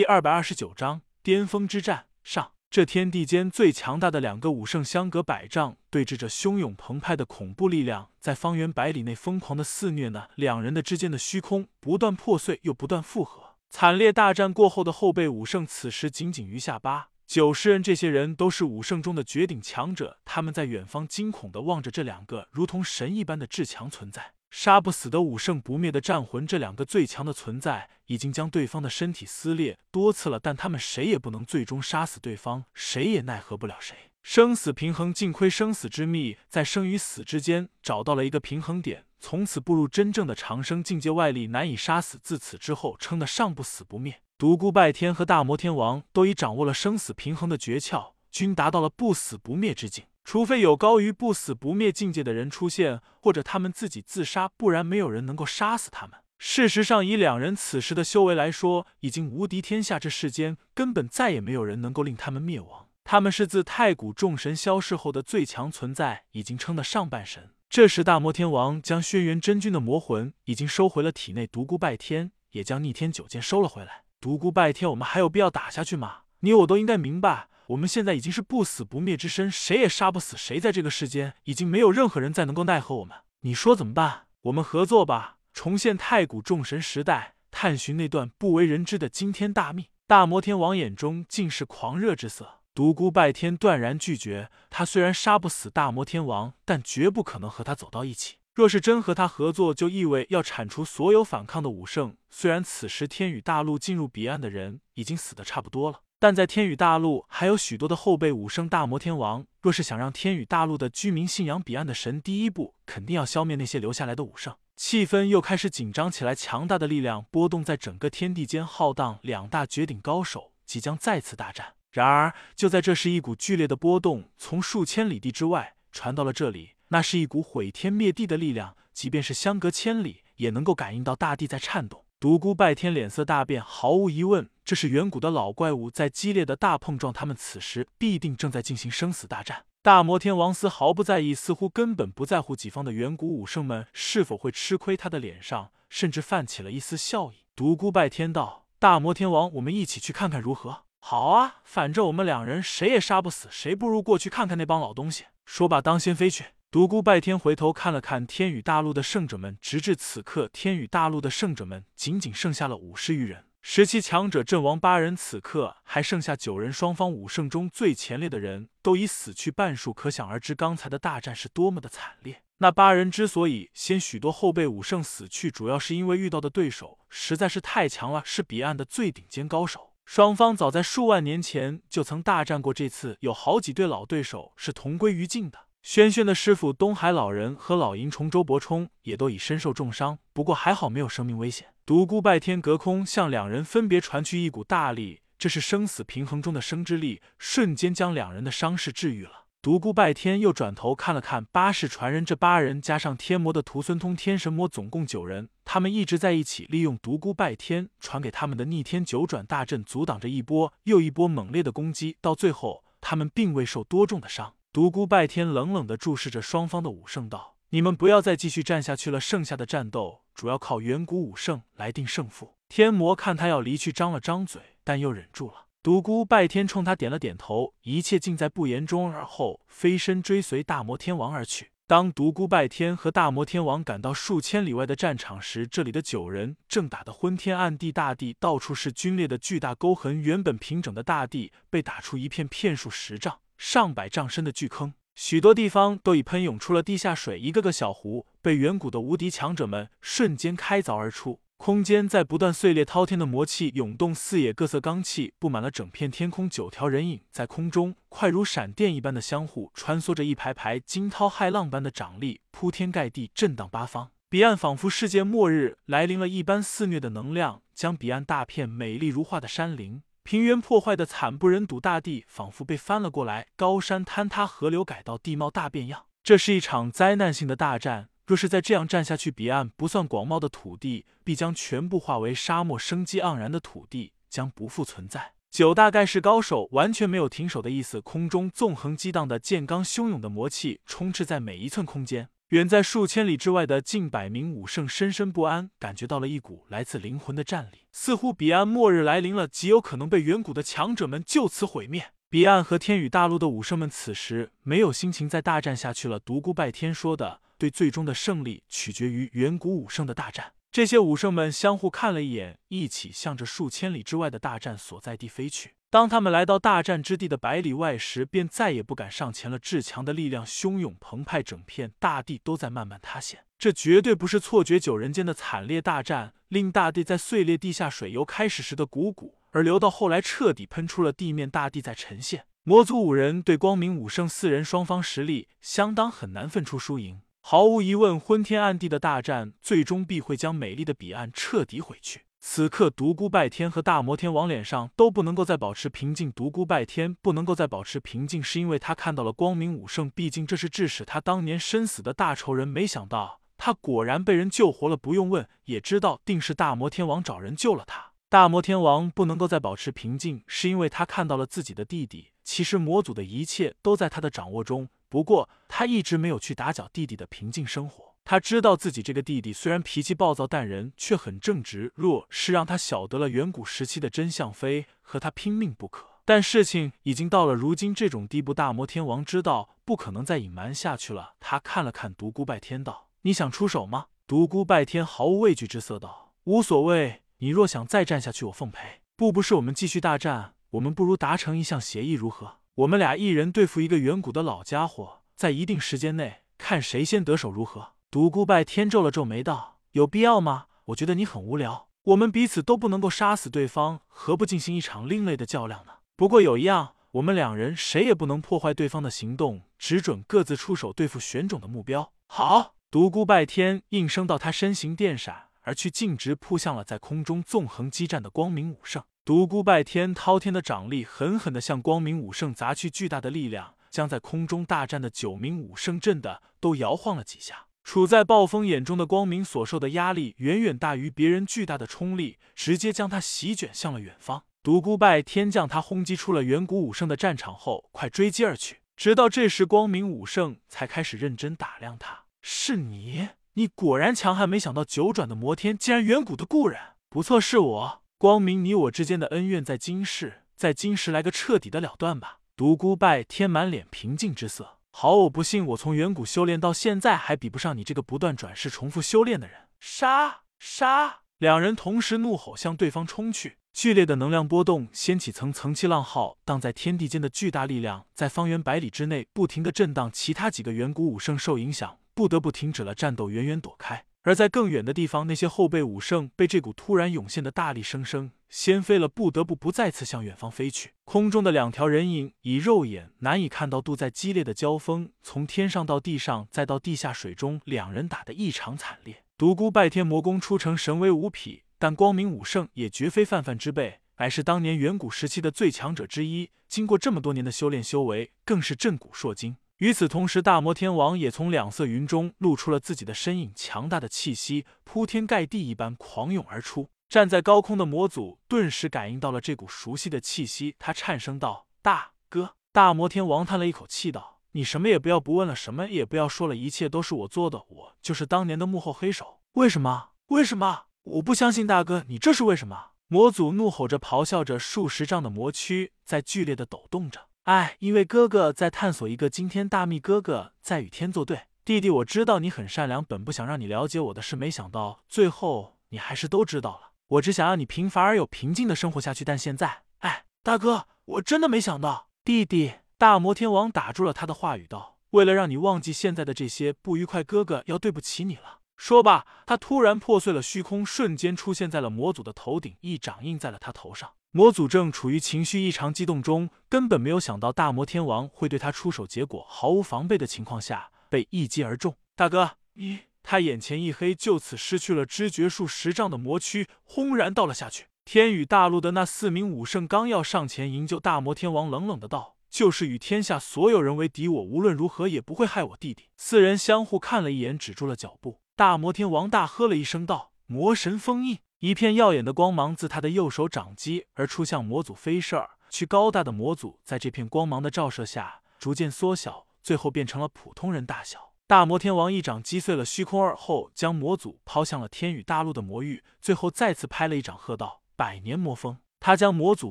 第二百二十九章巅峰之战上。这天地间最强大的两个武圣相隔百丈，对峙着汹涌澎湃的恐怖力量，在方圆百里内疯狂的肆虐呢。两人的之间的虚空不断破碎，又不断复合。惨烈大战过后的后辈武圣，此时仅仅余下八九十人。这些人都是武圣中的绝顶强者，他们在远方惊恐的望着这两个如同神一般的至强存在。杀不死的武圣，不灭的战魂，这两个最强的存在已经将对方的身体撕裂多次了，但他们谁也不能最终杀死对方，谁也奈何不了谁。生死平衡，尽亏生死之秘，在生与死之间找到了一个平衡点，从此步入真正的长生境界，外力难以杀死。自此之后，称得上不死不灭。独孤拜天和大魔天王都已掌握了生死平衡的诀窍，均达到了不死不灭之境。除非有高于不死不灭境界的人出现，或者他们自己自杀，不然没有人能够杀死他们。事实上，以两人此时的修为来说，已经无敌天下。这世间根本再也没有人能够令他们灭亡。他们是自太古众神消逝后的最强存在，已经称得上半神。这时，大魔天王将轩辕真君的魔魂已经收回了体内，独孤拜天也将逆天九剑收了回来。独孤拜天，我们还有必要打下去吗？你我都应该明白。我们现在已经是不死不灭之身，谁也杀不死谁。在这个世间，已经没有任何人再能够奈何我们。你说怎么办？我们合作吧，重现太古众神时代，探寻那段不为人知的惊天大秘。大魔天王眼中尽是狂热之色。独孤拜天断然拒绝。他虽然杀不死大魔天王，但绝不可能和他走到一起。若是真和他合作，就意味要铲除所有反抗的武圣。虽然此时天宇大陆进入彼岸的人已经死的差不多了。但在天宇大陆还有许多的后辈武圣大魔天王，若是想让天宇大陆的居民信仰彼岸的神，第一步肯定要消灭那些留下来的武圣。气氛又开始紧张起来，强大的力量波动在整个天地间，浩荡。两大绝顶高手即将再次大战。然而，就在这时，一股剧烈的波动从数千里地之外传到了这里，那是一股毁天灭地的力量，即便是相隔千里，也能够感应到大地在颤动。独孤拜天脸色大变，毫无疑问，这是远古的老怪物在激烈的大碰撞，他们此时必定正在进行生死大战。大魔天王丝毫不在意，似乎根本不在乎己方的远古武圣们是否会吃亏，他的脸上甚至泛起了一丝笑意。独孤拜天道：“大魔天王，我们一起去看看如何？”“好啊，反正我们两人谁也杀不死谁，不如过去看看那帮老东西。”说罢，当先飞去。独孤拜天回头看了看天宇大陆的圣者们，直至此刻，天宇大陆的圣者们仅仅剩下了五十余人，十七强者阵亡八人，此刻还剩下九人。双方武圣中最前列的人都已死去半数，可想而知刚才的大战是多么的惨烈。那八人之所以先许多后辈武圣死去，主要是因为遇到的对手实在是太强了，是彼岸的最顶尖高手。双方早在数万年前就曾大战过，这次有好几对老对手是同归于尽的。轩轩的师傅东海老人和老银虫周伯冲也都已身受重伤，不过还好没有生命危险。独孤拜天隔空向两人分别传去一股大力，这是生死平衡中的生之力，瞬间将两人的伤势治愈了。独孤拜天又转头看了看八世传人，这八人加上天魔的徒孙通天神魔，总共九人，他们一直在一起，利用独孤拜天传给他们的逆天九转大阵，阻挡着一波又一波猛烈的攻击，到最后他们并未受多重的伤。独孤拜天冷冷的注视着双方的武圣道：“你们不要再继续战下去了，剩下的战斗主要靠远古武圣来定胜负。”天魔看他要离去，张了张嘴，但又忍住了。独孤拜天冲他点了点头，一切尽在不言中，而后飞身追随大魔天王而去。当独孤拜天和大魔天王赶到数千里外的战场时，这里的九人正打得昏天暗地，大地到处是龟裂的巨大沟痕，原本平整的大地被打出一片片数十丈。上百丈深的巨坑，许多地方都已喷涌出了地下水，一个个小湖被远古的无敌强者们瞬间开凿而出。空间在不断碎裂，滔天的魔气涌动，四野各色罡气布满了整片天空。九条人影在空中快如闪电一般的相互穿梭着，一排排惊涛骇浪般的掌力铺天盖地，震荡八方。彼岸仿佛世界末日来临了一般，肆虐的能量将彼岸大片美丽如画的山林。平原破坏的惨不忍睹，大地仿佛被翻了过来，高山坍塌，河流改道，地貌大变样。这是一场灾难性的大战。若是再这样战下去，彼岸不算广袤的土地必将全部化为沙漠，生机盎然的土地将不复存在。九大盖世高手完全没有停手的意思，空中纵横激荡的剑罡汹涌的魔气充斥在每一寸空间。远在数千里之外的近百名武圣深深不安，感觉到了一股来自灵魂的战栗，似乎彼岸末日来临了，极有可能被远古的强者们就此毁灭。彼岸和天宇大陆的武圣们此时没有心情再大战下去了。独孤拜天说的对，最终的胜利取决于远古武圣的大战。这些武圣们相互看了一眼，一起向着数千里之外的大战所在地飞去。当他们来到大战之地的百里外时，便再也不敢上前了。至强的力量汹涌澎湃，整片大地都在慢慢塌陷。这绝对不是错觉，九人间的惨烈大战令大地在碎裂，地下水由开始时的汩汩，而流到后来彻底喷出了地面，大地在沉陷。魔族五人对光明武圣四人，双方实力相当，很难分出输赢。毫无疑问，昏天暗地的大战最终必会将美丽的彼岸彻底毁去。此刻，独孤拜天和大魔天王脸上都不能够再保持平静。独孤拜天不能够再保持平静，是因为他看到了光明武圣，毕竟这是致使他当年身死的大仇人。没想到他果然被人救活了，不用问也知道，定是大魔天王找人救了他。大魔天王不能够再保持平静，是因为他看到了自己的弟弟。其实魔祖的一切都在他的掌握中。不过，他一直没有去打搅弟弟的平静生活。他知道自己这个弟弟虽然脾气暴躁，但人却很正直。若是让他晓得了远古时期的真相，非和他拼命不可。但事情已经到了如今这种地步，大魔天王知道不可能再隐瞒下去了。他看了看独孤拜天，道：“你想出手吗？”独孤拜天毫无畏惧之色道：“无所谓。你若想再战下去，我奉陪。不，不是我们继续大战，我们不如达成一项协议，如何？”我们俩一人对付一个远古的老家伙，在一定时间内看谁先得手，如何？独孤拜天皱了皱眉道：“有必要吗？我觉得你很无聊。我们彼此都不能够杀死对方，何不进行一场另类的较量呢？不过有一样，我们两人谁也不能破坏对方的行动，只准各自出手对付玄种的目标。”好，独孤拜天应声道，他身形电闪而去，径直扑向了在空中纵横激战的光明武圣。独孤拜天滔天的掌力狠狠地向光明武圣砸去，巨大的力量将在空中大战的九名武圣震得都摇晃了几下。处在暴风眼中的光明所受的压力远远大于别人巨大的冲力，直接将他席卷向了远方。独孤拜天将他轰击出了远古武圣的战场后，快追击而去。直到这时，光明武圣才开始认真打量他：“是你，你果然强悍！没想到九转的魔天竟然远古的故人，不错，是我。”光明，你我之间的恩怨在今世，在今世来个彻底的了断吧。独孤拜天满脸平静之色。好，我不信，我从远古修炼到现在，还比不上你这个不断转世、重复修炼的人。杀！杀！两人同时怒吼，向对方冲去。剧烈的能量波动掀起层层气浪，浩荡在天地间的巨大力量，在方圆百里之内不停的震荡。其他几个远古武圣受影响，不得不停止了战斗，远远躲开。而在更远的地方，那些后辈武圣被这股突然涌现的大力生生掀飞了，不得不不再次向远方飞去。空中的两条人影以肉眼难以看到度，在激烈的交锋，从天上到地上，再到地下水中，两人打得异常惨烈。独孤拜天魔功出城，神威无匹，但光明武圣也绝非泛泛之辈，乃是当年远古时期的最强者之一。经过这么多年的修炼修为，更是震古烁今。与此同时，大魔天王也从两色云中露出了自己的身影，强大的气息铺天盖地一般狂涌而出。站在高空的魔祖顿时感应到了这股熟悉的气息，他颤声道：“大哥！”大魔天王叹了一口气道：“你什么也不要不问了，什么也不要说了，一切都是我做的，我就是当年的幕后黑手。为什么？为什么？我不相信，大哥，你这是为什么？”魔祖怒吼着，咆哮着，数十丈的魔躯在剧烈的抖动着。哎，因为哥哥在探索一个惊天大秘，哥哥在与天作对。弟弟，我知道你很善良，本不想让你了解我的事，没想到最后你还是都知道了。我只想让你平凡而又平静的生活下去，但现在，哎，大哥，我真的没想到。弟弟，大魔天王打住了他的话语，道：“为了让你忘记现在的这些不愉快，哥哥要对不起你了。”说罢，他突然破碎了虚空，瞬间出现在了魔祖的头顶，一掌印在了他头上。魔祖正处于情绪异常激动中，根本没有想到大魔天王会对他出手，结果毫无防备的情况下被一击而中。大哥，你……他眼前一黑，就此失去了知觉，数十丈的魔躯轰然倒了下去。天宇大陆的那四名武圣刚要上前营救大魔天王，冷冷的道：“就是与天下所有人为敌，我无论如何也不会害我弟弟。”四人相互看了一眼，止住了脚步。大魔天王大喝了一声道：“魔神封印！”一片耀眼的光芒自他的右手掌击而出，向魔祖飞射而去。高大的魔祖在这片光芒的照射下逐渐缩小，最后变成了普通人大小。大魔天王一掌击碎了虚空而后，将魔祖抛向了天宇大陆的魔域，最后再次拍了一掌，喝道：“百年魔封！”他将魔祖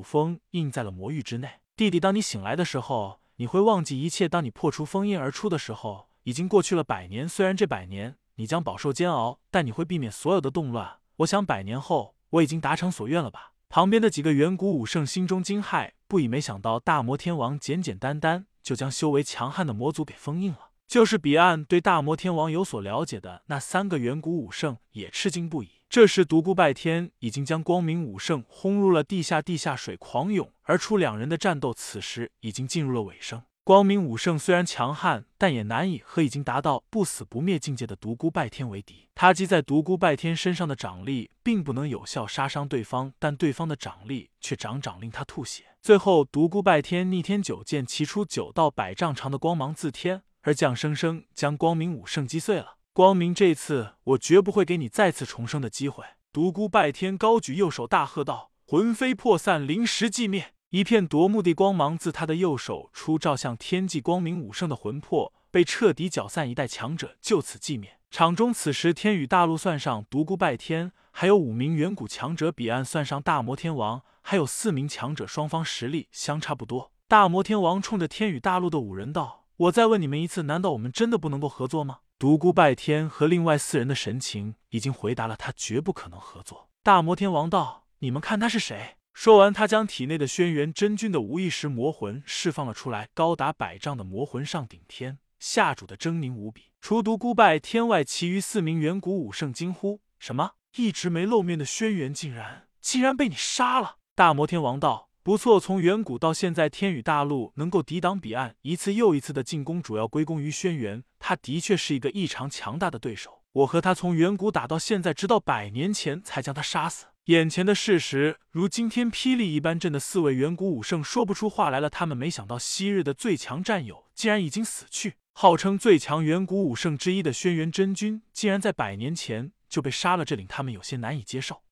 封印在了魔域之内。弟弟，当你醒来的时候，你会忘记一切。当你破除封印而出的时候，已经过去了百年。虽然这百年你将饱受煎熬，但你会避免所有的动乱。我想，百年后我已经达成所愿了吧？旁边的几个远古武圣心中惊骇不已，没想到大魔天王简简单单就将修为强悍的魔族给封印了。就是彼岸对大魔天王有所了解的那三个远古武圣也吃惊不已。这时，独孤拜天已经将光明武圣轰入了地下，地下水狂涌而出，两人的战斗此时已经进入了尾声。光明武圣虽然强悍，但也难以和已经达到不死不灭境界的独孤拜天为敌。他击在独孤拜天身上的掌力并不能有效杀伤对方，但对方的掌力却掌掌令他吐血。最后，独孤拜天逆天九剑齐出九道百丈长的光芒自天而降，生生将光明武圣击碎了。光明，这次我绝不会给你再次重生的机会！独孤拜天高举右手，大喝道：“魂飞魄散，灵石寂灭！”一片夺目的光芒自他的右手出，照向天际光明武圣的魂魄，被彻底搅散，一代强者就此寂灭。场中此时天宇大陆算上独孤拜天，还有五名远古强者；彼岸算上大魔天王，还有四名强者。双方实力相差不多。大魔天王冲着天宇大陆的五人道：“我再问你们一次，难道我们真的不能够合作吗？”独孤拜天和另外四人的神情已经回答了，他绝不可能合作。大魔天王道：“你们看他是谁？”说完，他将体内的轩辕真君的无意识魔魂释放了出来，高达百丈的魔魂上顶天下主的狰狞无比。除独孤拜天外，其余四名远古武圣惊呼：“什么？一直没露面的轩辕竟然竟然被你杀了！”大魔天王道：“不错，从远古到现在，天宇大陆能够抵挡彼岸一次又一次的进攻，主要归功于轩辕。他的确是一个异常强大的对手。我和他从远古打到现在，直到百年前才将他杀死。”眼前的事实如惊天霹雳一般，震的四位远古武圣说不出话来了。他们没想到昔日的最强战友竟然已经死去，号称最强远古武圣之一的轩辕真君竟然在百年前就被杀了，这令他们有些难以接受。